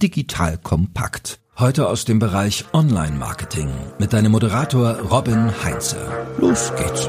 digital kompakt. Heute aus dem Bereich Online-Marketing mit deinem Moderator Robin Heinze. Los geht's.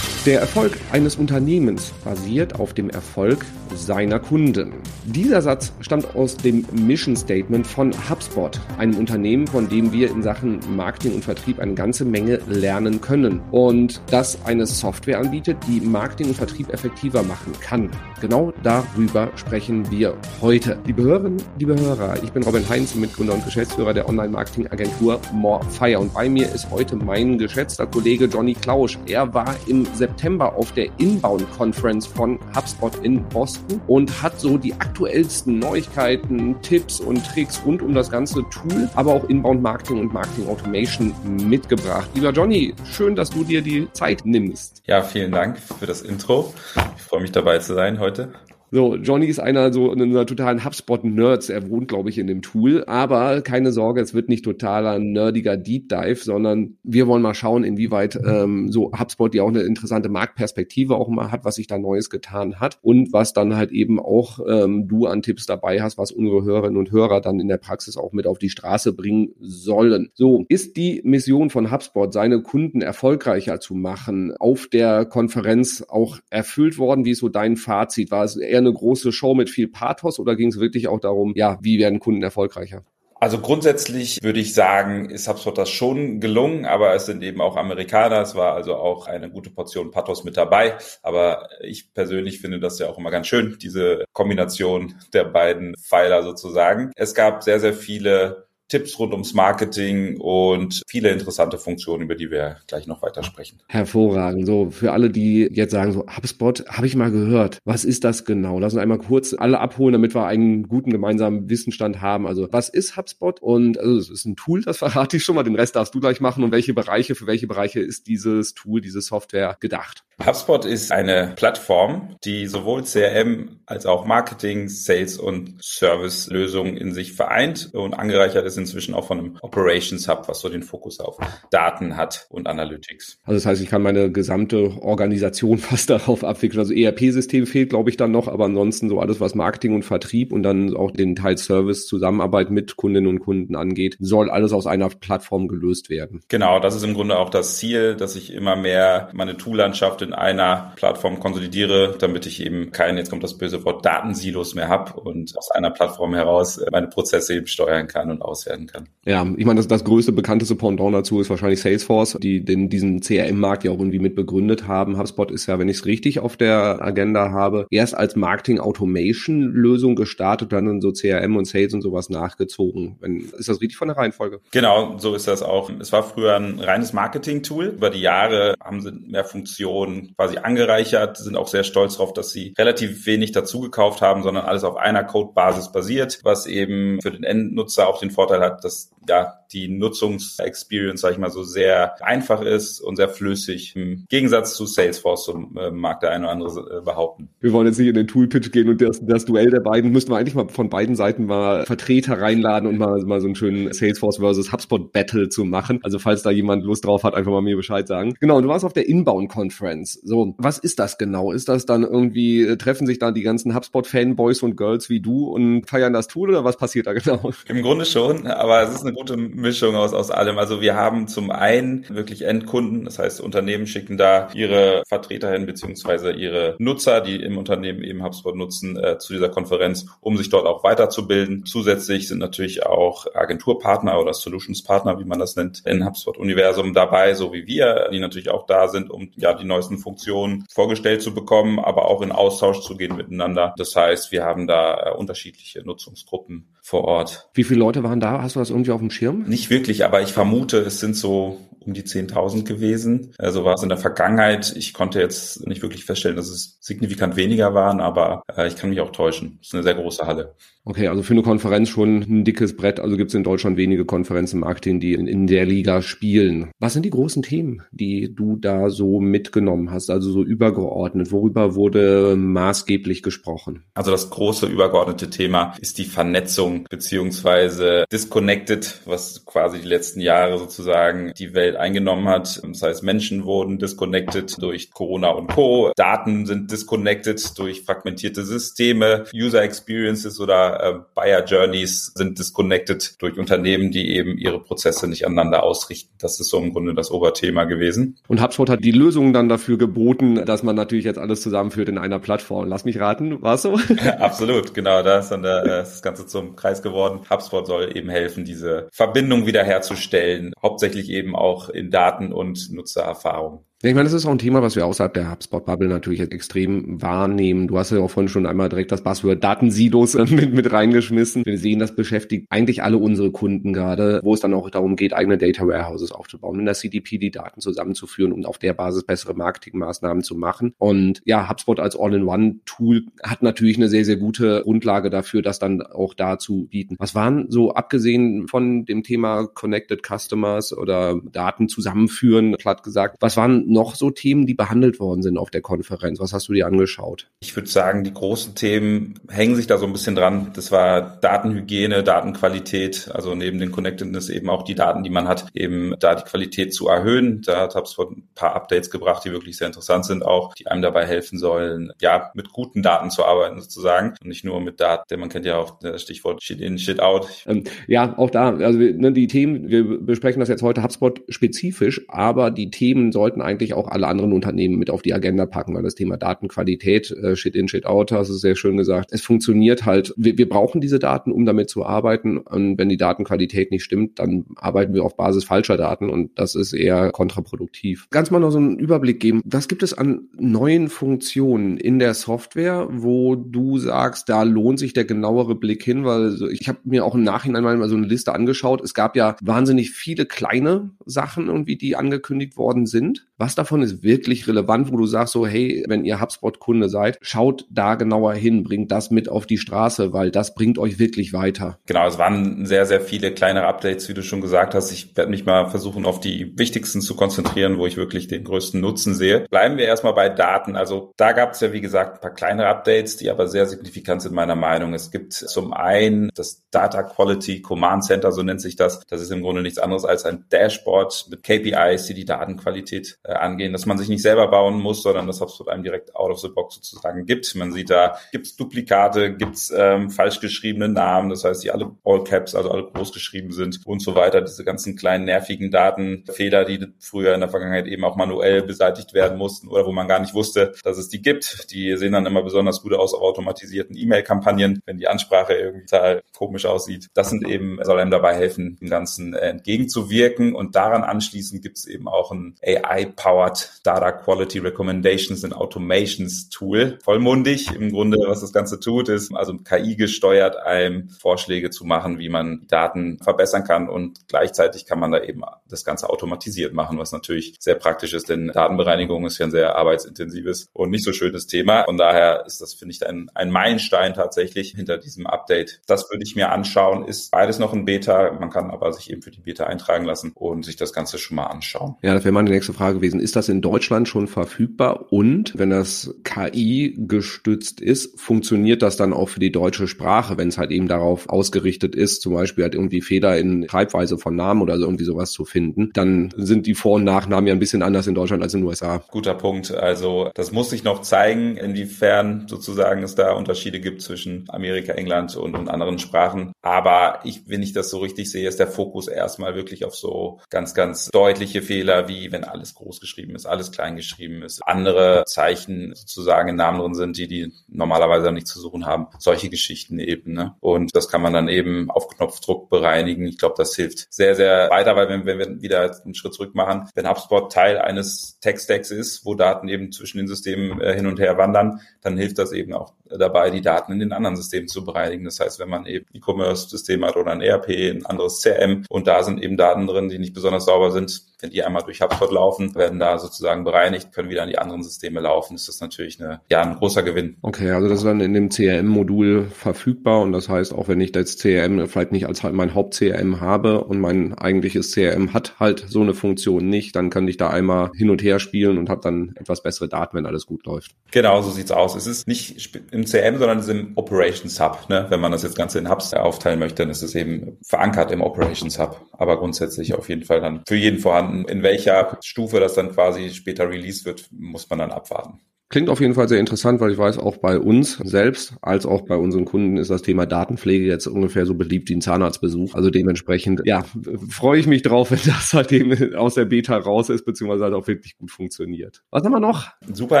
Der Erfolg eines Unternehmens basiert auf dem Erfolg seiner Kunden. Dieser Satz stammt aus dem Mission Statement von HubSpot, einem Unternehmen, von dem wir in Sachen Marketing und Vertrieb eine ganze Menge lernen können. Und das eine Software anbietet, die Marketing und Vertrieb effektiver machen kann. Genau darüber sprechen wir heute. Liebe Hörerinnen, liebe Hörer, ich bin Robin Heinz, Mitgründer und Geschäftsführer der Online-Marketing-Agentur Morefire. Und bei mir ist heute mein geschätzter Kollege Johnny Klausch. Er war im September auf der Inbound Conference von HubSpot in Boston und hat so die aktuellsten Neuigkeiten, Tipps und Tricks rund um das ganze Tool, aber auch Inbound Marketing und Marketing Automation mitgebracht. Lieber Johnny, schön, dass du dir die Zeit nimmst. Ja, vielen Dank für das Intro. Ich freue mich dabei zu sein heute. So, Johnny ist einer so einer totalen HubSpot-Nerds. Er wohnt, glaube ich, in dem Tool. Aber keine Sorge, es wird nicht totaler nerdiger Deep Dive, sondern wir wollen mal schauen, inwieweit ähm, so HubSpot ja auch eine interessante Marktperspektive auch mal hat, was sich da Neues getan hat und was dann halt eben auch ähm, du an Tipps dabei hast, was unsere Hörerinnen und Hörer dann in der Praxis auch mit auf die Straße bringen sollen. So, ist die Mission von HubSpot, seine Kunden erfolgreicher zu machen, auf der Konferenz auch erfüllt worden? Wie ist so dein Fazit? War es eher eine große Show mit viel Pathos oder ging es wirklich auch darum, ja, wie werden Kunden erfolgreicher? Also grundsätzlich würde ich sagen, ist HubSpot das schon gelungen, aber es sind eben auch Amerikaner. Es war also auch eine gute Portion Pathos mit dabei. Aber ich persönlich finde das ja auch immer ganz schön, diese Kombination der beiden Pfeiler sozusagen. Es gab sehr, sehr viele Tipps rund ums Marketing und viele interessante Funktionen, über die wir gleich noch weiter sprechen. Hervorragend. So, für alle, die jetzt sagen, so HubSpot, habe ich mal gehört. Was ist das genau? Lass uns einmal kurz alle abholen, damit wir einen guten gemeinsamen Wissensstand haben. Also, was ist HubSpot? Und also, es ist ein Tool, das verrate ich schon mal. Den Rest darfst du gleich machen. Und welche Bereiche, für welche Bereiche ist dieses Tool, diese Software gedacht? HubSpot ist eine Plattform, die sowohl CRM als auch Marketing, Sales und Service-Lösungen in sich vereint und angereichert ist inzwischen auch von einem Operations Hub, was so den Fokus auf Daten hat und Analytics. Also das heißt, ich kann meine gesamte Organisation fast darauf abwickeln. Also ERP-System fehlt, glaube ich, dann noch, aber ansonsten so alles, was Marketing und Vertrieb und dann auch den Teil Service, Zusammenarbeit mit Kundinnen und Kunden angeht, soll alles aus einer Plattform gelöst werden. Genau, das ist im Grunde auch das Ziel, dass ich immer mehr meine Toollandschaft in einer Plattform konsolidiere, damit ich eben kein, jetzt kommt das böse Wort, Datensilos mehr habe und aus einer Plattform heraus meine Prozesse eben steuern kann und auswerten kann. Ja, ich meine, das, das größte bekannteste Pendant dazu ist wahrscheinlich Salesforce, die den, diesen CRM-Markt ja auch irgendwie mit begründet haben. HubSpot ist ja, wenn ich es richtig auf der Agenda habe, erst als Marketing-Automation-Lösung gestartet, dann so CRM und Sales und sowas nachgezogen. Wenn, ist das richtig von der Reihenfolge? Genau, so ist das auch. Es war früher ein reines Marketing-Tool. Über die Jahre haben sie mehr Funktionen quasi angereichert, sind auch sehr stolz darauf, dass sie relativ wenig dazu gekauft haben, sondern alles auf einer Codebasis basiert, was eben für den Endnutzer auch den Vorteil hat, dass ja die Nutzungsexperience, sag ich mal, so sehr einfach ist und sehr flüssig. Im Gegensatz zu Salesforce, so äh, mag der eine oder andere äh, behaupten. Wir wollen jetzt nicht in den Toolpitch gehen und das, das Duell der beiden müssten wir eigentlich mal von beiden Seiten mal Vertreter reinladen und mal, mal so einen schönen Salesforce versus HubSpot Battle zu machen. Also falls da jemand Lust drauf hat, einfach mal mir Bescheid sagen. Genau, du warst auf der Inbound Conference. So, was ist das genau? Ist das dann irgendwie, äh, treffen sich da die ganzen HubSpot-Fanboys und Girls wie du und feiern das Tool oder was passiert da genau? Im Grunde schon, aber es ist eine gute Mischung aus, aus allem. Also wir haben zum einen wirklich Endkunden, das heißt Unternehmen schicken da ihre Vertreter hin, beziehungsweise ihre Nutzer, die im Unternehmen eben HubSpot nutzen, äh, zu dieser Konferenz, um sich dort auch weiterzubilden. Zusätzlich sind natürlich auch Agenturpartner oder Solutionspartner, wie man das nennt, in HubSpot-Universum dabei, so wie wir, die natürlich auch da sind, um ja die neuesten Funktionen vorgestellt zu bekommen, aber auch in Austausch zu gehen miteinander. Das heißt, wir haben da äh, unterschiedliche Nutzungsgruppen vor Ort. Wie viele Leute waren da? Hast du das irgendwie auf dem Schirm? Nicht wirklich, aber ich vermute, es sind so um die 10.000 gewesen. Also war es in der Vergangenheit. Ich konnte jetzt nicht wirklich feststellen, dass es signifikant weniger waren, aber äh, ich kann mich auch täuschen. Es ist eine sehr große Halle. Okay, also für eine Konferenz schon ein dickes Brett. Also gibt es in Deutschland wenige Konferenzen im Marketing, die in, in, der Liga spielen. Was sind die großen Themen, die du da so mitgenommen hast, also so übergeordnet? Worüber wurde maßgeblich gesprochen? Also das große übergeordnete Thema ist die Vernetzung beziehungsweise Disconnected, was quasi die letzten Jahre sozusagen die Welt eingenommen hat. Das heißt, Menschen wurden disconnected durch Corona und Co. Daten sind disconnected durch fragmentierte Systeme. User Experiences oder äh, Buyer Journeys sind disconnected durch Unternehmen, die eben ihre Prozesse nicht aneinander ausrichten. Das ist so im Grunde das Oberthema gewesen. Und HubSpot hat die Lösung dann dafür geboten, dass man natürlich jetzt alles zusammenführt in einer Plattform. Lass mich raten, war es so? Absolut, genau. Da ist dann der, das Ganze zum Kreis geworden. HubSpot soll eben helfen, diese Verbindung wiederherzustellen, hauptsächlich eben auch in Daten und Nutzererfahrung. Ich meine, das ist auch ein Thema, was wir außerhalb der HubSpot-Bubble natürlich extrem wahrnehmen. Du hast ja auch vorhin schon einmal direkt das Buzzword Datensilos mit, mit reingeschmissen. Wir sehen, das beschäftigt eigentlich alle unsere Kunden gerade, wo es dann auch darum geht, eigene Data Warehouses aufzubauen, in der CDP die Daten zusammenzuführen und auf der Basis bessere Marketingmaßnahmen zu machen. Und ja, HubSpot als All-in-One-Tool hat natürlich eine sehr, sehr gute Grundlage dafür, das dann auch da zu bieten. Was waren so, abgesehen von dem Thema Connected Customers oder Daten zusammenführen, platt gesagt, was waren noch so Themen, die behandelt worden sind auf der Konferenz? Was hast du dir angeschaut? Ich würde sagen, die großen Themen hängen sich da so ein bisschen dran. Das war Datenhygiene, Datenqualität, also neben den Connectedness eben auch die Daten, die man hat, eben da die Qualität zu erhöhen. Da hat HubSpot ein paar Updates gebracht, die wirklich sehr interessant sind auch, die einem dabei helfen sollen, ja, mit guten Daten zu arbeiten sozusagen und nicht nur mit Daten, denn man kennt ja auch das Stichwort Shit in, Shit out. Ähm, ja, auch da, also ne, die Themen, wir besprechen das jetzt heute HubSpot spezifisch, aber die Themen sollten eigentlich eigentlich auch alle anderen Unternehmen mit auf die Agenda packen, weil das Thema Datenqualität, äh, Shit in, Shit out, hast du sehr schön gesagt. Es funktioniert halt. Wir, wir brauchen diese Daten, um damit zu arbeiten. Und wenn die Datenqualität nicht stimmt, dann arbeiten wir auf Basis falscher Daten und das ist eher kontraproduktiv. Ganz mal noch so einen Überblick geben. Was gibt es an neuen Funktionen in der Software, wo du sagst, da lohnt sich der genauere Blick hin, weil ich habe mir auch im Nachhinein mal so eine Liste angeschaut. Es gab ja wahnsinnig viele kleine Sachen irgendwie, die angekündigt worden sind. Was davon ist wirklich relevant, wo du sagst so, hey, wenn ihr HubSpot-Kunde seid, schaut da genauer hin, bringt das mit auf die Straße, weil das bringt euch wirklich weiter. Genau, es waren sehr, sehr viele kleinere Updates, wie du schon gesagt hast. Ich werde mich mal versuchen, auf die wichtigsten zu konzentrieren, wo ich wirklich den größten Nutzen sehe. Bleiben wir erstmal bei Daten. Also da gab es ja, wie gesagt, ein paar kleinere Updates, die aber sehr signifikant sind meiner Meinung. Es gibt zum einen das Data Quality Command Center, so nennt sich das. Das ist im Grunde nichts anderes als ein Dashboard mit KPIs, die die Datenqualität äh, angehen, dass man sich nicht selber bauen muss, sondern das HubSpot einem direkt out of the box sozusagen gibt. Man sieht da, gibt es Duplikate, gibt es ähm, falsch geschriebene Namen, das heißt, die alle All Caps, also alle groß geschrieben sind und so weiter. Diese ganzen kleinen nervigen Datenfehler, die früher in der Vergangenheit eben auch manuell beseitigt werden mussten oder wo man gar nicht wusste, dass es die gibt. Die sehen dann immer besonders gut aus auf automatisierten E-Mail-Kampagnen, wenn die Ansprache irgendwie total komisch aussieht. Das sind eben, soll einem dabei helfen, dem Ganzen entgegenzuwirken und daran anschließend gibt es eben auch ein AI AI-powered Data Quality Recommendations and Automations Tool. Vollmundig im Grunde, was das Ganze tut, ist also KI gesteuert, einem Vorschläge zu machen, wie man Daten verbessern kann und gleichzeitig kann man da eben das Ganze automatisiert machen, was natürlich sehr praktisch ist, denn Datenbereinigung ist ja ein sehr arbeitsintensives und nicht so schönes Thema. Und daher ist das, finde ich, ein, ein Meilenstein tatsächlich hinter diesem Update. Das würde ich mir anschauen, ist beides noch ein Beta. Man kann aber sich eben für die Beta eintragen lassen und sich das Ganze schon mal anschauen. Ja, das wäre meine nächste Frage gewesen. Ist das in Deutschland schon verfügbar? Und wenn das KI gestützt ist, funktioniert das dann auch für die deutsche Sprache, wenn es halt eben darauf ausgerichtet ist, zum Beispiel halt irgendwie Fehler in Schreibweise von Namen oder so irgendwie sowas zu finden, dann sind die Vor- und Nachnamen ja ein bisschen anders in Deutschland als in den USA. Guter Punkt. Also das muss sich noch zeigen, inwiefern sozusagen es da Unterschiede gibt zwischen Amerika, England und, und anderen Sprachen. Aber ich, wenn ich das so richtig sehe, ist der Fokus erstmal wirklich auf so ganz, ganz deutliche Fehler, wie wenn alles groß geschrieben ist, alles klein geschrieben ist, andere Zeichen sozusagen in Namen drin sind, die die normalerweise nicht zu suchen haben. Solche Geschichten eben. Ne? Und das kann man dann eben auf Knopfdruck bereinigen. Ich glaube, das hilft sehr, sehr weiter, weil wenn, wenn wir wieder einen Schritt zurück machen, wenn HubSpot Teil eines Tech-Stacks ist, wo Daten eben zwischen den Systemen äh, hin und her wandern, dann hilft das eben auch dabei, die Daten in den anderen Systemen zu bereinigen. Das heißt, wenn man eben E-Commerce-System hat oder ein ERP, ein anderes CRM und da sind eben Daten drin, die nicht besonders sauber sind, wenn die einmal durch HubSpot laufen, werden da sozusagen bereinigt, können wieder an die anderen Systeme laufen. Ist das natürlich eine, ja, ein großer Gewinn. Okay, also das ist dann in dem CRM-Modul verfügbar und das heißt, auch wenn ich das CRM vielleicht nicht als halt mein Haupt-CRM habe und mein eigentliches CRM hat halt so eine Funktion nicht, dann kann ich da einmal hin und her spielen und habe dann etwas bessere Daten, wenn alles gut läuft. Genau, so sieht's aus. Es ist nicht im CRM, sondern es ist im Operations Hub. Ne? Wenn man das jetzt Ganze in Hubs aufteilen möchte, dann ist es eben verankert im Operations Hub. Aber grundsätzlich auf jeden Fall dann für jeden vorhanden. In welcher Stufe das dann quasi später released wird, muss man dann abwarten. Klingt auf jeden Fall sehr interessant, weil ich weiß, auch bei uns selbst als auch bei unseren Kunden ist das Thema Datenpflege jetzt ungefähr so beliebt wie ein Zahnarztbesuch. Also dementsprechend, ja, freue ich mich drauf, wenn das halt eben aus der Beta raus ist, beziehungsweise halt auch wirklich gut funktioniert. Was haben wir noch? Super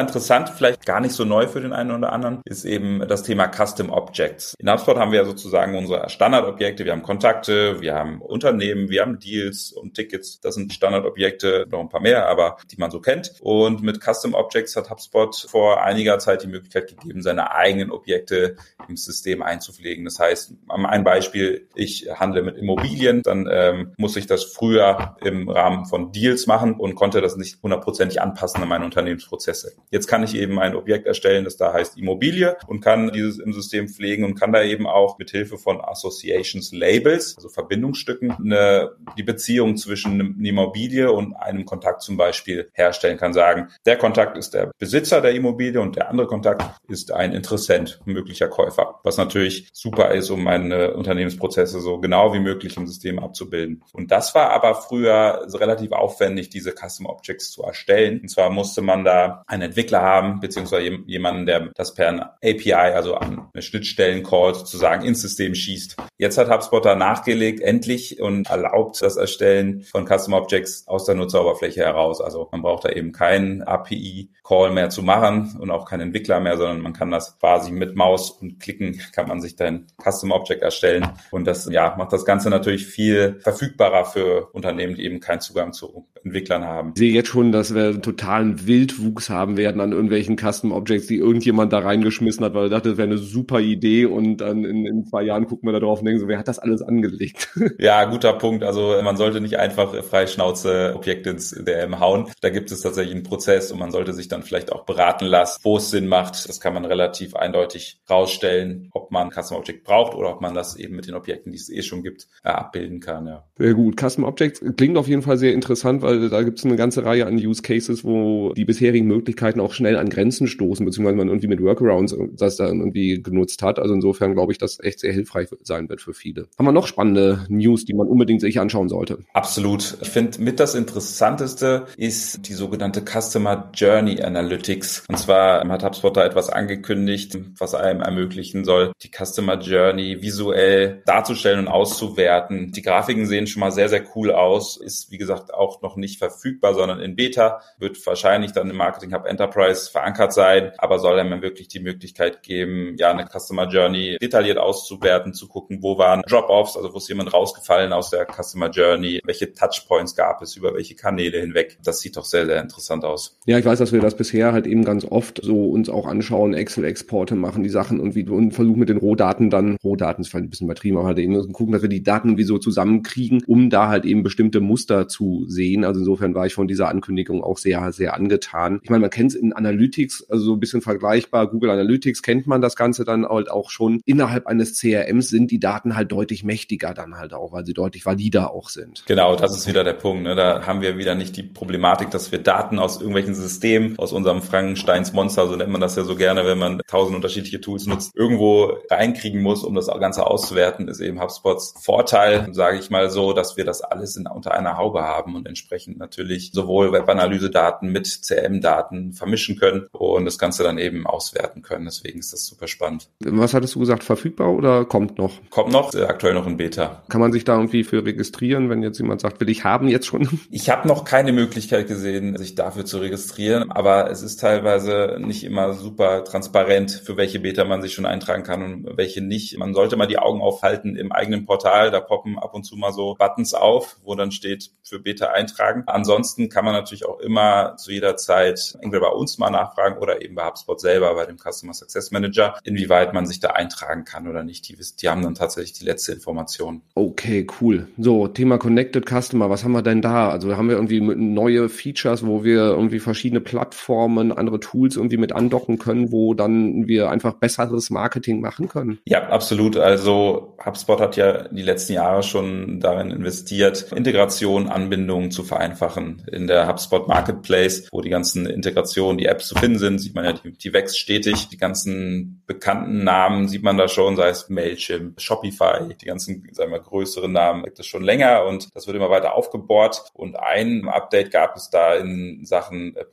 interessant, vielleicht gar nicht so neu für den einen oder anderen, ist eben das Thema Custom Objects. In HubSpot haben wir ja sozusagen unsere Standardobjekte. Wir haben Kontakte, wir haben Unternehmen, wir haben Deals und Tickets. Das sind Standardobjekte, noch ein paar mehr, aber die man so kennt. Und mit Custom Objects hat HubSpot vor einiger Zeit die Möglichkeit gegeben, seine eigenen Objekte im System einzupflegen. Das heißt, ein Beispiel, ich handle mit Immobilien, dann ähm, muss ich das früher im Rahmen von Deals machen und konnte das nicht hundertprozentig anpassen an meine Unternehmensprozesse. Jetzt kann ich eben ein Objekt erstellen, das da heißt Immobilie und kann dieses im System pflegen und kann da eben auch mit Hilfe von Associations Labels, also Verbindungsstücken, eine, die Beziehung zwischen einer Immobilie und einem Kontakt zum Beispiel herstellen kann, sagen, der Kontakt ist der Besitzer der Immobilie und der andere Kontakt ist ein Interessent, möglicher Käufer, was natürlich super ist, um meine Unternehmensprozesse so genau wie möglich im System abzubilden. Und das war aber früher relativ aufwendig, diese Custom Objects zu erstellen. Und zwar musste man da einen Entwickler haben, beziehungsweise jemanden, der das per API, also an Schnittstellen-Call sozusagen ins System schießt. Jetzt hat HubSpot da nachgelegt, endlich, und erlaubt das Erstellen von Custom Objects aus der Nutzeroberfläche heraus. Also man braucht da eben keinen API-Call mehr zu machen machen und auch kein Entwickler mehr, sondern man kann das quasi mit Maus und Klicken kann man sich dein Custom Object erstellen. Und das ja, macht das Ganze natürlich viel verfügbarer für Unternehmen, die eben keinen Zugang zu Entwicklern haben. Ich sehe jetzt schon, dass wir einen totalen Wildwuchs haben werden an irgendwelchen Custom Objects, die irgendjemand da reingeschmissen hat, weil er dachte, das wäre eine super Idee und dann in, in zwei Jahren gucken wir da drauf und denken so, wer hat das alles angelegt? Ja, guter Punkt. Also man sollte nicht einfach frei Schnauze Objekte ins DM hauen. Da gibt es tatsächlich einen Prozess und man sollte sich dann vielleicht auch beraten lassen, wo es Sinn macht. Das kann man relativ eindeutig rausstellen, ob man Custom Object braucht oder ob man das eben mit den Objekten, die es eh schon gibt, abbilden kann. Ja. Sehr gut. Custom Objects klingt auf jeden Fall sehr interessant, weil weil da gibt es eine ganze Reihe an Use Cases, wo die bisherigen Möglichkeiten auch schnell an Grenzen stoßen, beziehungsweise man irgendwie mit Workarounds das dann irgendwie genutzt hat. Also insofern glaube ich, dass echt sehr hilfreich sein wird für viele. Haben wir noch spannende News, die man unbedingt sich anschauen sollte? Absolut. Ich finde, mit das Interessanteste ist die sogenannte Customer Journey Analytics. Und zwar hat HubSpot da etwas angekündigt, was einem ermöglichen soll, die Customer Journey visuell darzustellen und auszuwerten. Die Grafiken sehen schon mal sehr, sehr cool aus. Ist, wie gesagt, auch noch nicht nicht verfügbar, sondern in Beta, wird wahrscheinlich dann im Marketing Hub Enterprise verankert sein, aber soll einem wirklich die Möglichkeit geben, ja, eine Customer Journey detailliert auszuwerten, zu gucken, wo waren Drop-offs, also wo ist jemand rausgefallen aus der Customer Journey, welche Touchpoints gab es, über welche Kanäle hinweg. Das sieht doch sehr, sehr interessant aus. Ja, ich weiß, dass wir das bisher halt eben ganz oft so uns auch anschauen, Excel-Exporte machen, die Sachen und, wie, und versuchen mit den Rohdaten dann, Rohdaten ist vielleicht ein bisschen übertrieben, aber halt eben gucken, dass wir die Daten irgendwie so zusammenkriegen, um da halt eben bestimmte Muster zu sehen. Also insofern war ich von dieser Ankündigung auch sehr, sehr angetan. Ich meine, man kennt es in Analytics, also so ein bisschen vergleichbar. Google Analytics kennt man das Ganze dann halt auch schon. Innerhalb eines CRMs sind die Daten halt deutlich mächtiger dann halt auch, weil sie deutlich valider auch sind. Genau, das ist wieder der Punkt. Ne? Da haben wir wieder nicht die Problematik, dass wir Daten aus irgendwelchen Systemen, aus unserem Frankensteins Monster, so nennt man das ja so gerne, wenn man tausend unterschiedliche Tools nutzt, irgendwo reinkriegen muss, um das Ganze auszuwerten, ist eben HubSpots Vorteil, sage ich mal so, dass wir das alles in, unter einer Haube haben und entsprechend natürlich sowohl Webanalyse-Daten mit CM-Daten vermischen können und das Ganze dann eben auswerten können. Deswegen ist das super spannend. Was hattest du gesagt, verfügbar oder kommt noch? Kommt noch, äh, aktuell noch in Beta. Kann man sich da irgendwie für registrieren, wenn jetzt jemand sagt, will ich haben jetzt schon? Ich habe noch keine Möglichkeit gesehen, sich dafür zu registrieren, aber es ist teilweise teilweise nicht immer super transparent, für welche Beta man sich schon eintragen kann und welche nicht. Man sollte mal die Augen aufhalten im eigenen Portal. Da poppen ab und zu mal so Buttons auf, wo dann steht für Beta eintragen. Ansonsten kann man natürlich auch immer zu jeder Zeit entweder bei uns mal nachfragen oder eben bei HubSpot selber, bei dem Customer Success Manager, inwieweit man sich da eintragen kann oder nicht. Die, die haben dann tatsächlich die letzte Information. Okay, cool. So, Thema Connected Customer, was haben wir denn da? Also haben wir irgendwie neue Features, wo wir irgendwie verschiedene Plattformen, andere Tools irgendwie mit andocken können, wo dann wir einfach besseres Marketing machen können? Ja, absolut. Also HubSpot hat ja die letzten Jahre schon darin investiert, Integration, Anbindungen zu vereinfachen. In der HubSpot Marketplace, wo die ganzen Integrationen, die Apps zu finden sind, sieht man ja, die, die wächst stetig. Die ganzen bekannten Namen sieht man da schon, sei es Mailchimp, Shopify, die ganzen, sagen wir, größeren Namen, das schon länger und das wird immer weiter aufgebohrt. Und ein Update gab es da in Sachen äh,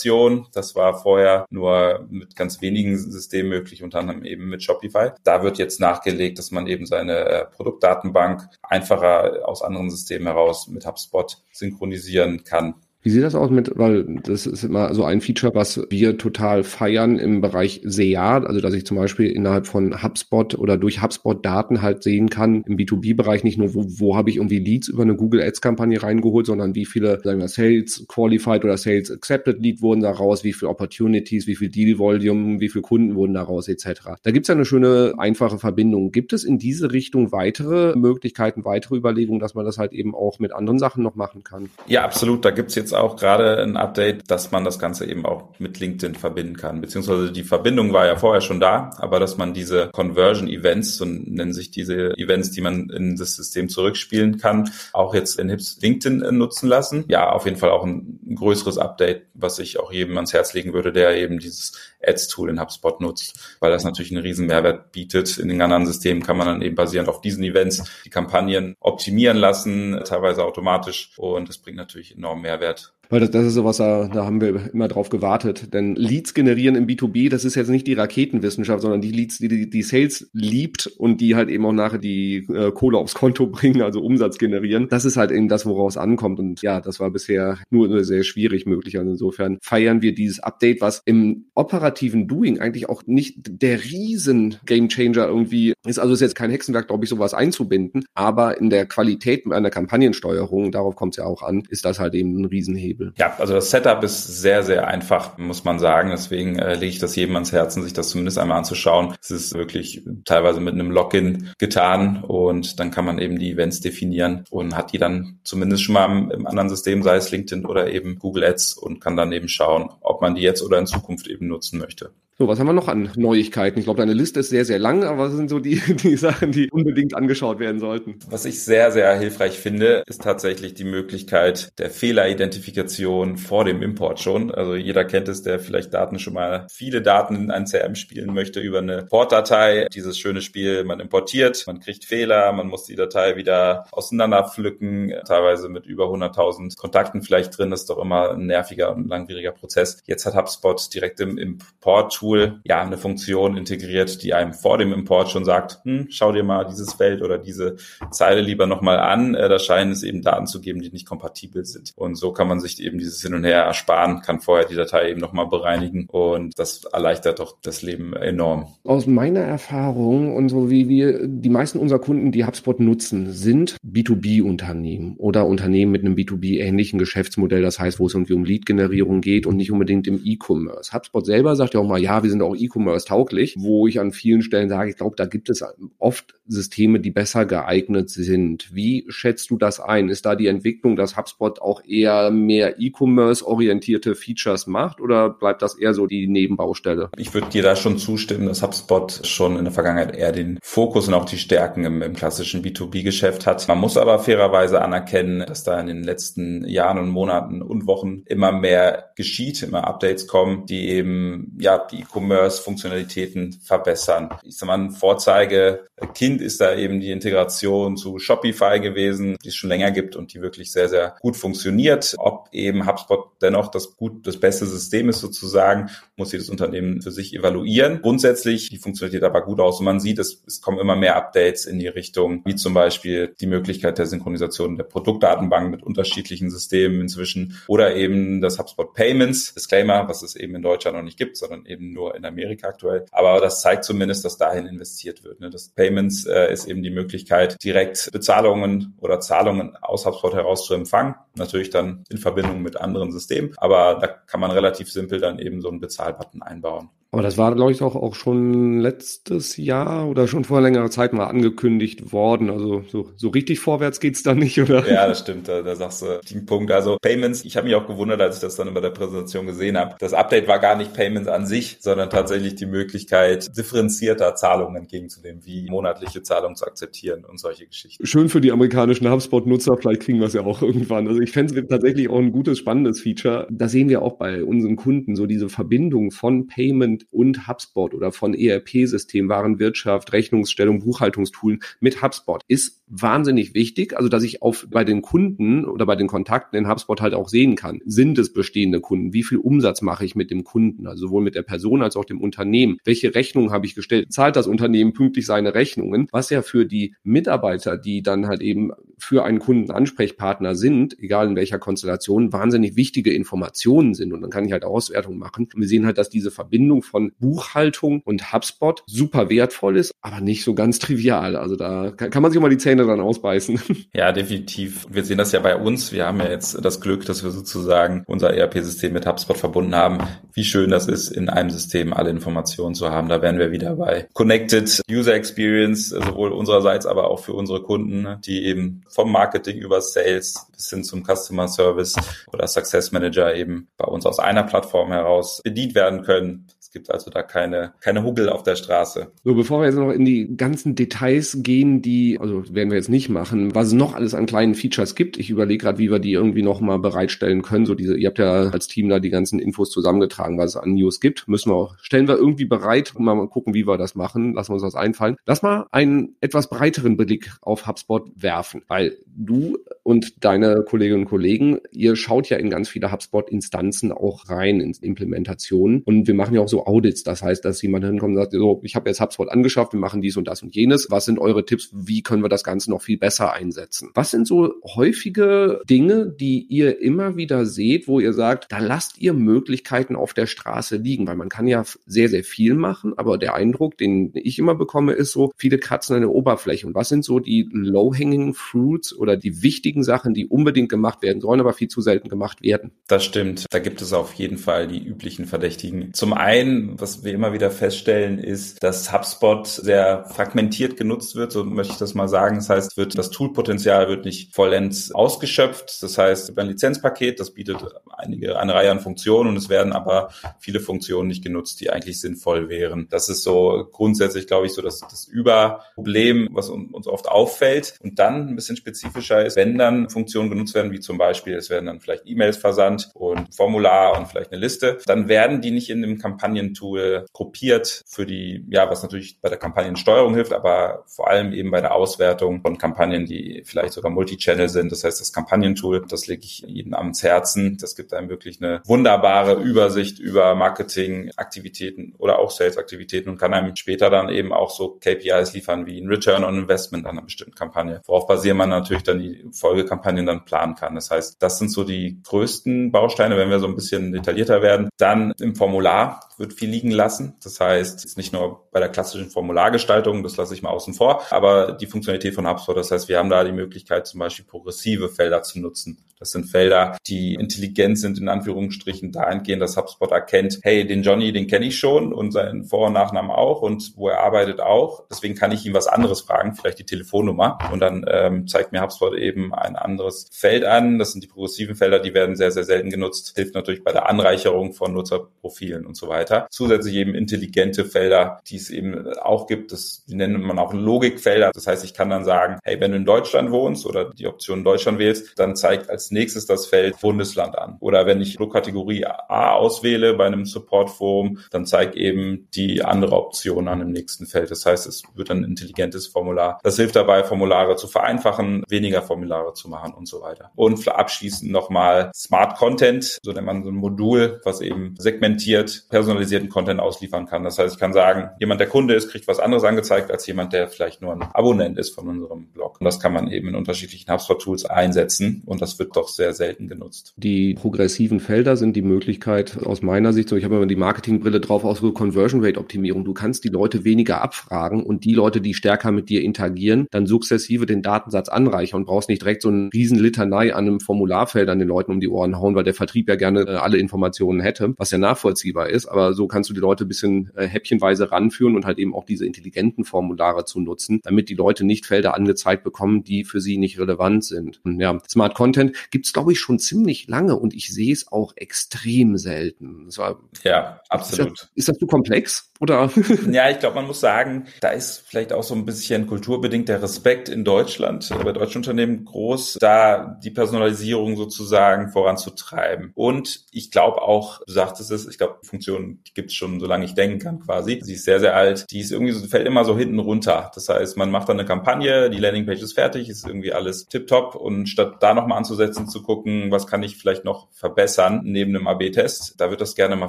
Produktsynchronisation. Das war vorher nur mit ganz wenigen Systemen möglich, unter anderem eben mit Shopify. Da wird jetzt nachgelegt, dass man eben seine äh, Produktdatenbank einfacher aus anderen Systemen heraus mit HubSpot synchronisieren kann. Wie sieht das aus mit, weil das ist immer so ein Feature, was wir total feiern im Bereich SEA, also dass ich zum Beispiel innerhalb von HubSpot oder durch HubSpot Daten halt sehen kann, im B2B-Bereich nicht nur, wo, wo habe ich irgendwie Leads über eine Google Ads-Kampagne reingeholt, sondern wie viele, sagen wir, Sales Qualified oder Sales Accepted Lead wurden daraus, wie viele Opportunities, wie viel Deal Volume, wie viele Kunden wurden daraus, etc. Da gibt es ja eine schöne, einfache Verbindung. Gibt es in diese Richtung weitere Möglichkeiten, weitere Überlegungen, dass man das halt eben auch mit anderen Sachen noch machen kann? Ja, absolut. Da gibt es jetzt jetzt auch gerade ein Update, dass man das Ganze eben auch mit LinkedIn verbinden kann. Beziehungsweise die Verbindung war ja vorher schon da, aber dass man diese Conversion Events, so nennen sich diese Events, die man in das System zurückspielen kann, auch jetzt in Hips LinkedIn äh, nutzen lassen. Ja, auf jeden Fall auch ein größeres Update, was ich auch jedem ans Herz legen würde, der eben dieses Ads-Tool in HubSpot nutzt, weil das natürlich einen riesen Mehrwert bietet. In den anderen Systemen kann man dann eben basierend auf diesen Events die Kampagnen optimieren lassen, teilweise automatisch und das bringt natürlich enormen Mehrwert that weil das, das ist sowas, da, da haben wir immer drauf gewartet. Denn Leads generieren im B2B, das ist jetzt nicht die Raketenwissenschaft, sondern die Leads, die die, die Sales liebt und die halt eben auch nachher die äh, Kohle aufs Konto bringen, also Umsatz generieren. Das ist halt eben das, woraus ankommt. Und ja, das war bisher nur sehr schwierig möglich. Also insofern feiern wir dieses Update, was im operativen Doing eigentlich auch nicht der riesen Gamechanger irgendwie ist. Also ist jetzt kein Hexenwerk, glaube ich, sowas einzubinden. Aber in der Qualität einer Kampagnensteuerung, darauf kommt es ja auch an, ist das halt eben ein Riesenhebel. Hebel. Ja, also das Setup ist sehr, sehr einfach, muss man sagen. Deswegen äh, lege ich das jedem ans Herzen, sich das zumindest einmal anzuschauen. Es ist wirklich teilweise mit einem Login getan und dann kann man eben die Events definieren und hat die dann zumindest schon mal im, im anderen System, sei es LinkedIn oder eben Google Ads und kann dann eben schauen, ob man die jetzt oder in Zukunft eben nutzen möchte. So, was haben wir noch an Neuigkeiten? Ich glaube, deine Liste ist sehr, sehr lang, aber was sind so die, die Sachen, die unbedingt angeschaut werden sollten? Was ich sehr, sehr hilfreich finde, ist tatsächlich die Möglichkeit der Fehleridentifikation vor dem Import schon. Also jeder kennt es, der vielleicht Daten schon mal, viele Daten in ein CRM spielen möchte über eine Portdatei. Dieses schöne Spiel, man importiert, man kriegt Fehler, man muss die Datei wieder auseinanderpflücken, teilweise mit über 100.000 Kontakten vielleicht drin. Das ist doch immer ein nerviger und langwieriger Prozess. Jetzt hat HubSpot direkt im Import-Tool Tool ja eine Funktion integriert, die einem vor dem Import schon sagt, hm, schau dir mal dieses Feld oder diese Zeile lieber nochmal an. Äh, da scheinen es eben Daten zu geben, die nicht kompatibel sind. Und so kann man sich eben dieses Hin und Her ersparen, kann vorher die Datei eben nochmal bereinigen und das erleichtert doch das Leben enorm. Aus meiner Erfahrung und so wie wir, die meisten unserer Kunden, die HubSpot nutzen, sind B2B-Unternehmen oder Unternehmen mit einem B2B-ähnlichen Geschäftsmodell. Das heißt, wo es irgendwie um Lead-Generierung geht und nicht unbedingt im E-Commerce. HubSpot selber sagt ja auch mal, ja, wir sind auch E-Commerce tauglich, wo ich an vielen Stellen sage, ich glaube, da gibt es oft Systeme, die besser geeignet sind. Wie schätzt du das ein? Ist da die Entwicklung, dass HubSpot auch eher mehr E-Commerce orientierte Features macht oder bleibt das eher so die Nebenbaustelle? Ich würde dir da schon zustimmen, dass HubSpot schon in der Vergangenheit eher den Fokus und auch die Stärken im, im klassischen B2B-Geschäft hat. Man muss aber fairerweise anerkennen, dass da in den letzten Jahren und Monaten und Wochen immer mehr geschieht, immer Updates kommen, die eben ja die die E-Commerce-Funktionalitäten verbessern. Ich sag mal, ein Vorzeige Kind ist da eben die Integration zu Shopify gewesen, die es schon länger gibt und die wirklich sehr, sehr gut funktioniert. Ob eben HubSpot dennoch das gut, das beste System ist sozusagen, muss jedes Unternehmen für sich evaluieren. Grundsätzlich, die Funktionalität aber gut aus und man sieht, es, es kommen immer mehr Updates in die Richtung, wie zum Beispiel die Möglichkeit der Synchronisation der Produktdatenbank mit unterschiedlichen Systemen inzwischen oder eben das HubSpot Payments, Disclaimer, was es eben in Deutschland noch nicht gibt, sondern eben nur in Amerika aktuell. Aber das zeigt zumindest, dass dahin investiert wird. Ne? Das Payments äh, ist eben die Möglichkeit, direkt Bezahlungen oder Zahlungen aus HubSpot heraus zu empfangen. Natürlich dann in Verbindung mit anderen Systemen. Aber da kann man relativ simpel dann eben so einen Bezahlbutton einbauen. Aber das war, glaube ich, auch, auch schon letztes Jahr oder schon vor längerer Zeit mal angekündigt worden. Also so, so richtig vorwärts geht's da nicht, oder? Ja, das stimmt. Da, da sagst du den Punkt. Also Payments, ich habe mich auch gewundert, als ich das dann bei der Präsentation gesehen habe. Das Update war gar nicht Payments an sich, sondern tatsächlich die Möglichkeit, differenzierter Zahlungen entgegenzunehmen, wie monatliche Zahlungen zu akzeptieren und solche Geschichten. Schön für die amerikanischen HubSpot-Nutzer, vielleicht kriegen wir es ja auch irgendwann. Also ich fände es tatsächlich auch ein gutes, spannendes Feature. Da sehen wir auch bei unseren Kunden so diese Verbindung von Payment und HubSpot oder von ERP-System, Warenwirtschaft, Rechnungsstellung, Buchhaltungstoolen mit HubSpot ist wahnsinnig wichtig. Also, dass ich auf, bei den Kunden oder bei den Kontakten in HubSpot halt auch sehen kann, sind es bestehende Kunden? Wie viel Umsatz mache ich mit dem Kunden? Also sowohl mit der Person als auch dem Unternehmen. Welche Rechnungen habe ich gestellt? Zahlt das Unternehmen pünktlich seine Rechnungen? Was ja für die Mitarbeiter, die dann halt eben für einen Kunden Ansprechpartner sind, egal in welcher Konstellation, wahnsinnig wichtige Informationen sind. Und dann kann ich halt Auswertungen machen. Und wir sehen halt, dass diese Verbindung von Buchhaltung und HubSpot super wertvoll ist, aber nicht so ganz trivial. Also da kann man sich auch mal die Zähne dann ausbeißen. Ja, definitiv. Wir sehen das ja bei uns. Wir haben ja jetzt das Glück, dass wir sozusagen unser ERP-System mit HubSpot verbunden haben. Wie schön das ist, in einem System alle Informationen zu haben. Da wären wir wieder bei Connected User Experience, sowohl unsererseits, aber auch für unsere Kunden, die eben vom Marketing über Sales bis hin zum Customer Service oder Success Manager eben bei uns aus einer Plattform heraus bedient werden können. Gibt also da keine, keine Huggel auf der Straße. So, bevor wir jetzt noch in die ganzen Details gehen, die, also werden wir jetzt nicht machen, was es noch alles an kleinen Features gibt. Ich überlege gerade, wie wir die irgendwie noch mal bereitstellen können. So diese, ihr habt ja als Team da die ganzen Infos zusammengetragen, was es an News gibt. Müssen wir auch, stellen wir irgendwie bereit und mal gucken, wie wir das machen. Lassen wir uns was einfallen. Lass mal einen etwas breiteren Blick auf HubSpot werfen, weil du und deine Kolleginnen und Kollegen, ihr schaut ja in ganz viele HubSpot-Instanzen auch rein in Implementationen und wir machen ja auch so Audits. Das heißt, dass jemand hinkommt und sagt, so, ich habe jetzt HubSpot angeschafft, wir machen dies und das und jenes. Was sind eure Tipps? Wie können wir das Ganze noch viel besser einsetzen? Was sind so häufige Dinge, die ihr immer wieder seht, wo ihr sagt, da lasst ihr Möglichkeiten auf der Straße liegen? Weil man kann ja sehr, sehr viel machen, aber der Eindruck, den ich immer bekomme, ist so, viele Katzen an der Oberfläche. Und was sind so die low-hanging fruits oder die wichtigen Sachen, die unbedingt gemacht werden sollen, aber viel zu selten gemacht werden? Das stimmt. Da gibt es auf jeden Fall die üblichen Verdächtigen. Zum einen was wir immer wieder feststellen, ist, dass HubSpot sehr fragmentiert genutzt wird, so möchte ich das mal sagen. Das heißt, wird das Toolpotenzial wird nicht vollends ausgeschöpft. Das heißt, über ein Lizenzpaket, das bietet einige eine Reihe an Funktionen und es werden aber viele Funktionen nicht genutzt, die eigentlich sinnvoll wären. Das ist so grundsätzlich, glaube ich, so das, das Überproblem, was uns oft auffällt. Und dann ein bisschen spezifischer ist, wenn dann Funktionen genutzt werden, wie zum Beispiel, es werden dann vielleicht E-Mails versandt und Formular und vielleicht eine Liste, dann werden die nicht in dem Kampagnen Kampagnentool gruppiert für die, ja, was natürlich bei der Kampagnensteuerung hilft, aber vor allem eben bei der Auswertung von Kampagnen, die vielleicht sogar Multichannel sind. Das heißt, das Kampagnentool, das lege ich jedem ans Herzen. Das gibt einem wirklich eine wunderbare Übersicht über Marketingaktivitäten oder auch Sales-Aktivitäten und kann einem später dann eben auch so KPIs liefern wie ein Return on Investment an einer bestimmten Kampagne, worauf basiert man natürlich dann die Folgekampagnen dann planen kann. Das heißt, das sind so die größten Bausteine, wenn wir so ein bisschen detaillierter werden. Dann im Formular wird viel liegen lassen. Das heißt, ist nicht nur bei der klassischen Formulargestaltung, das lasse ich mal außen vor, aber die Funktionalität von HubSpot. Das heißt, wir haben da die Möglichkeit, zum Beispiel progressive Felder zu nutzen. Das sind Felder, die intelligent sind, in Anführungsstrichen, dahingehend, dass HubSpot erkennt, hey, den Johnny, den kenne ich schon und seinen Vor- und Nachnamen auch und wo er arbeitet auch. Deswegen kann ich ihm was anderes fragen, vielleicht die Telefonnummer. Und dann ähm, zeigt mir HubSpot eben ein anderes Feld an. Das sind die progressiven Felder, die werden sehr, sehr selten genutzt. Hilft natürlich bei der Anreicherung von Nutzerprofilen und so weiter. Zusätzlich eben intelligente Felder, die es eben auch gibt. Das nennt man auch Logikfelder. Das heißt, ich kann dann sagen, hey, wenn du in Deutschland wohnst oder die Option Deutschland wählst, dann zeigt als nächstes das Feld Bundesland an. Oder wenn ich Kategorie A auswähle bei einem Supportforum, dann zeigt eben die andere Option an im nächsten Feld. Das heißt, es wird ein intelligentes Formular. Das hilft dabei, Formulare zu vereinfachen, weniger Formulare zu machen und so weiter. Und abschließend nochmal Smart Content, so nennt man so ein Modul, was eben segmentiert personalisierten Content ausliefern kann. Das heißt, ich kann sagen, jemand, der Kunde ist, kriegt was anderes angezeigt als jemand, der vielleicht nur ein Abonnent ist von unserem Blog. Und das kann man eben in unterschiedlichen HubSpot-Tools einsetzen und das wird doch sehr selten genutzt. Die progressiven Felder sind die Möglichkeit aus meiner Sicht, so ich habe immer die Marketingbrille drauf aus Conversion Rate Optimierung. Du kannst die Leute weniger abfragen und die Leute, die stärker mit dir interagieren, dann sukzessive den Datensatz anreichern und brauchst nicht direkt so eine riesen Litanei an einem Formularfeld an den Leuten um die Ohren hauen, weil der Vertrieb ja gerne äh, alle Informationen hätte, was ja nachvollziehbar ist. Aber so kannst du die Leute ein bisschen äh, häppchenweise ranführen und halt eben auch diese intelligenten Formulare zu nutzen, damit die Leute nicht Felder angezeigt bekommen, die für sie nicht relevant sind. Und ja, Smart Content gibt's glaube ich schon ziemlich lange und ich sehe es auch extrem selten. War, ja, absolut. Ist das, ist das zu komplex? Oder? ja, ich glaube, man muss sagen, da ist vielleicht auch so ein bisschen kulturbedingt der Respekt in Deutschland, bei deutschen Unternehmen groß, da die Personalisierung sozusagen voranzutreiben. Und ich glaube auch, du sagtest es, ich glaube, die Funktion gibt es schon, solange ich denken kann quasi. Sie ist sehr, sehr alt. Die ist irgendwie so, fällt immer so hinten runter. Das heißt, man macht dann eine Kampagne, die Landingpage ist fertig, ist irgendwie alles tipptopp und statt da nochmal anzusetzen, zu gucken, was kann ich vielleicht noch verbessern neben einem AB-Test, da wird das gerne mal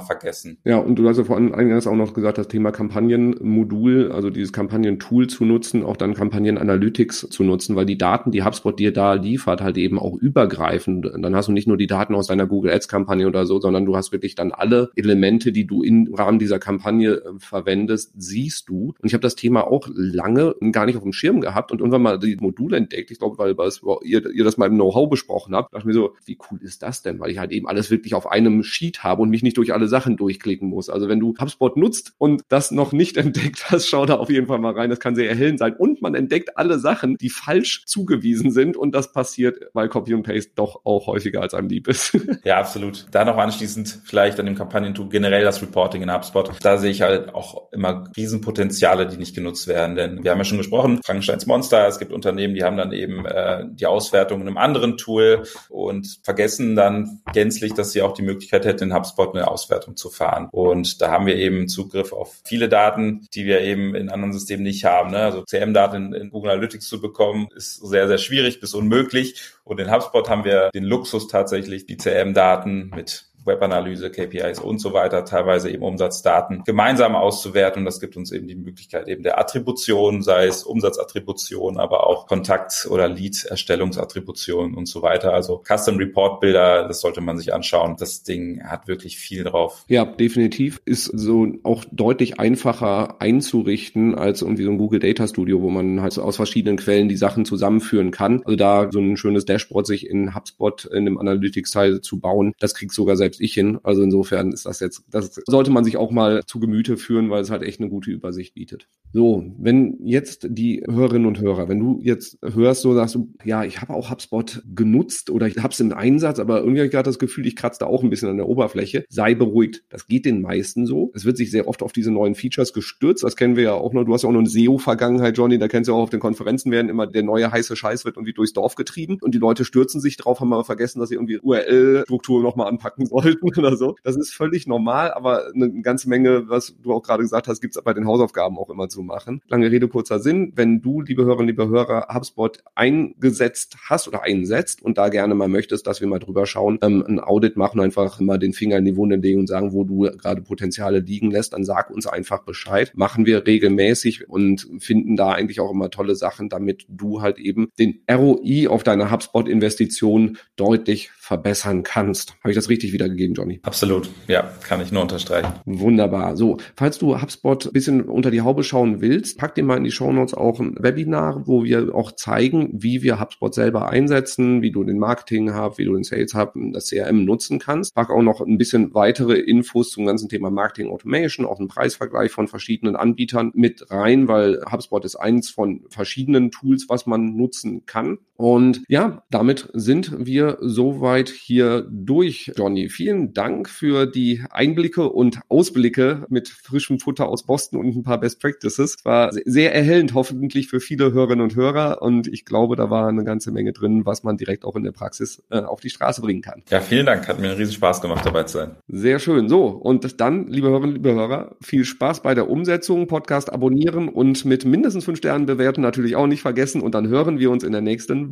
vergessen. Ja, und du hast ja vor allem eingangs auch noch gesagt, das Thema Kampagnenmodul, also dieses Kampagnentool zu nutzen, auch dann Kampagnenanalytics zu nutzen, weil die Daten, die HubSpot dir da liefert, halt eben auch übergreifend. Dann hast du nicht nur die Daten aus deiner Google Ads Kampagne oder so, sondern du hast wirklich dann alle Elemente, die du im Rahmen dieser Kampagne äh, verwendest, siehst du. Und ich habe das Thema auch lange gar nicht auf dem Schirm gehabt und irgendwann mal die Module entdeckt. Ich glaube, weil, weil ihr, ihr das mal im Know-how besprochen habt, dachte mir so, wie cool ist das denn? Weil ich halt eben alles wirklich auf einem Sheet habe und mich nicht durch alle Sachen durchklicken muss. Also wenn du HubSpot nutzt und das noch nicht entdeckt hast, schau da auf jeden Fall mal rein. Das kann sehr erhellend sein. Und man entdeckt alle Sachen, die falsch zugewiesen sind. Und das passiert, weil Copy und Paste doch auch häufiger als einem lieb ist. ja, absolut. Da noch anschließend vielleicht an dem Kampagnentool generell das Reporting in HubSpot. Da sehe ich halt auch immer Riesenpotenziale, die nicht genutzt werden. Denn wir haben ja schon gesprochen, Frankensteins Monster, es gibt Unternehmen, die haben dann eben äh, die Auswertung in einem anderen Tool und vergessen dann gänzlich, dass sie auch die Möglichkeit hätten, in HubSpot eine Auswertung zu fahren. Und da haben wir eben Zugriff auf viele Daten, die wir eben in anderen Systemen nicht haben. Ne? Also CM-Daten in Google Analytics zu bekommen, ist sehr, sehr schwierig bis unmöglich. Und in HubSpot haben wir den Luxus tatsächlich, die CM-Daten mit Webanalyse, KPIs und so weiter, teilweise eben Umsatzdaten gemeinsam auszuwerten. Und das gibt uns eben die Möglichkeit eben der Attribution, sei es Umsatzattribution, aber auch Kontakt- oder Lead-Erstellungsattribution und so weiter. Also Custom Report Bilder, das sollte man sich anschauen. Das Ding hat wirklich viel drauf. Ja, definitiv. Ist so auch deutlich einfacher einzurichten als irgendwie so ein Google Data Studio, wo man halt aus verschiedenen Quellen die Sachen zusammenführen kann. Also da so ein schönes Dashboard sich in HubSpot in dem Analytics-Teil zu bauen, das kriegt sogar selbst selbst ich hin. Also insofern ist das jetzt, das sollte man sich auch mal zu Gemüte führen, weil es halt echt eine gute Übersicht bietet. So, wenn jetzt die Hörerinnen und Hörer, wenn du jetzt hörst, so sagst du, ja, ich habe auch HubSpot genutzt oder ich habe es im Einsatz, aber irgendwie habe ich gerade das Gefühl, ich kratze da auch ein bisschen an der Oberfläche. Sei beruhigt. Das geht den meisten so. Es wird sich sehr oft auf diese neuen Features gestürzt. Das kennen wir ja auch noch. Du hast ja auch noch eine SEO-Vergangenheit, Johnny. Da kennst du auch auf den Konferenzen werden immer der neue heiße Scheiß wird irgendwie durchs Dorf getrieben und die Leute stürzen sich drauf, haben aber vergessen, dass sie irgendwie URL-Struktur nochmal anpacken sollen wollten oder so. Das ist völlig normal, aber eine ganze Menge, was du auch gerade gesagt hast, gibt es bei den Hausaufgaben auch immer zu machen. Lange Rede, kurzer Sinn. Wenn du, liebe Hörerinnen, liebe Hörer, HubSpot eingesetzt hast oder einsetzt und da gerne mal möchtest, dass wir mal drüber schauen, ähm, ein Audit machen, einfach mal den Finger in die Wunde legen und sagen, wo du gerade Potenziale liegen lässt, dann sag uns einfach Bescheid. Machen wir regelmäßig und finden da eigentlich auch immer tolle Sachen, damit du halt eben den ROI auf deine HubSpot-Investition deutlich verbessern kannst. Habe ich das richtig wieder wiedergegeben, Johnny. Absolut, ja, kann ich nur unterstreichen. Wunderbar. So, falls du HubSpot ein bisschen unter die Haube schauen willst, pack dir mal in die Show Notes auch ein Webinar, wo wir auch zeigen, wie wir HubSpot selber einsetzen, wie du den Marketing Hub, wie du den Sales Hub, das CRM nutzen kannst. Pack auch noch ein bisschen weitere Infos zum ganzen Thema Marketing Automation, auch einen Preisvergleich von verschiedenen Anbietern mit rein, weil HubSpot ist eins von verschiedenen Tools, was man nutzen kann. Und ja, damit sind wir soweit hier durch, Johnny. Vielen Dank für die Einblicke und Ausblicke mit frischem Futter aus Boston und ein paar Best Practices. War sehr erhellend, hoffentlich für viele Hörerinnen und Hörer. Und ich glaube, da war eine ganze Menge drin, was man direkt auch in der Praxis äh, auf die Straße bringen kann. Ja, vielen Dank. Hat mir einen riesen Spaß gemacht, dabei zu sein. Sehr schön. So, und dann, liebe Hörerinnen, liebe Hörer, viel Spaß bei der Umsetzung. Podcast abonnieren und mit mindestens fünf Sternen bewerten natürlich auch nicht vergessen. Und dann hören wir uns in der nächsten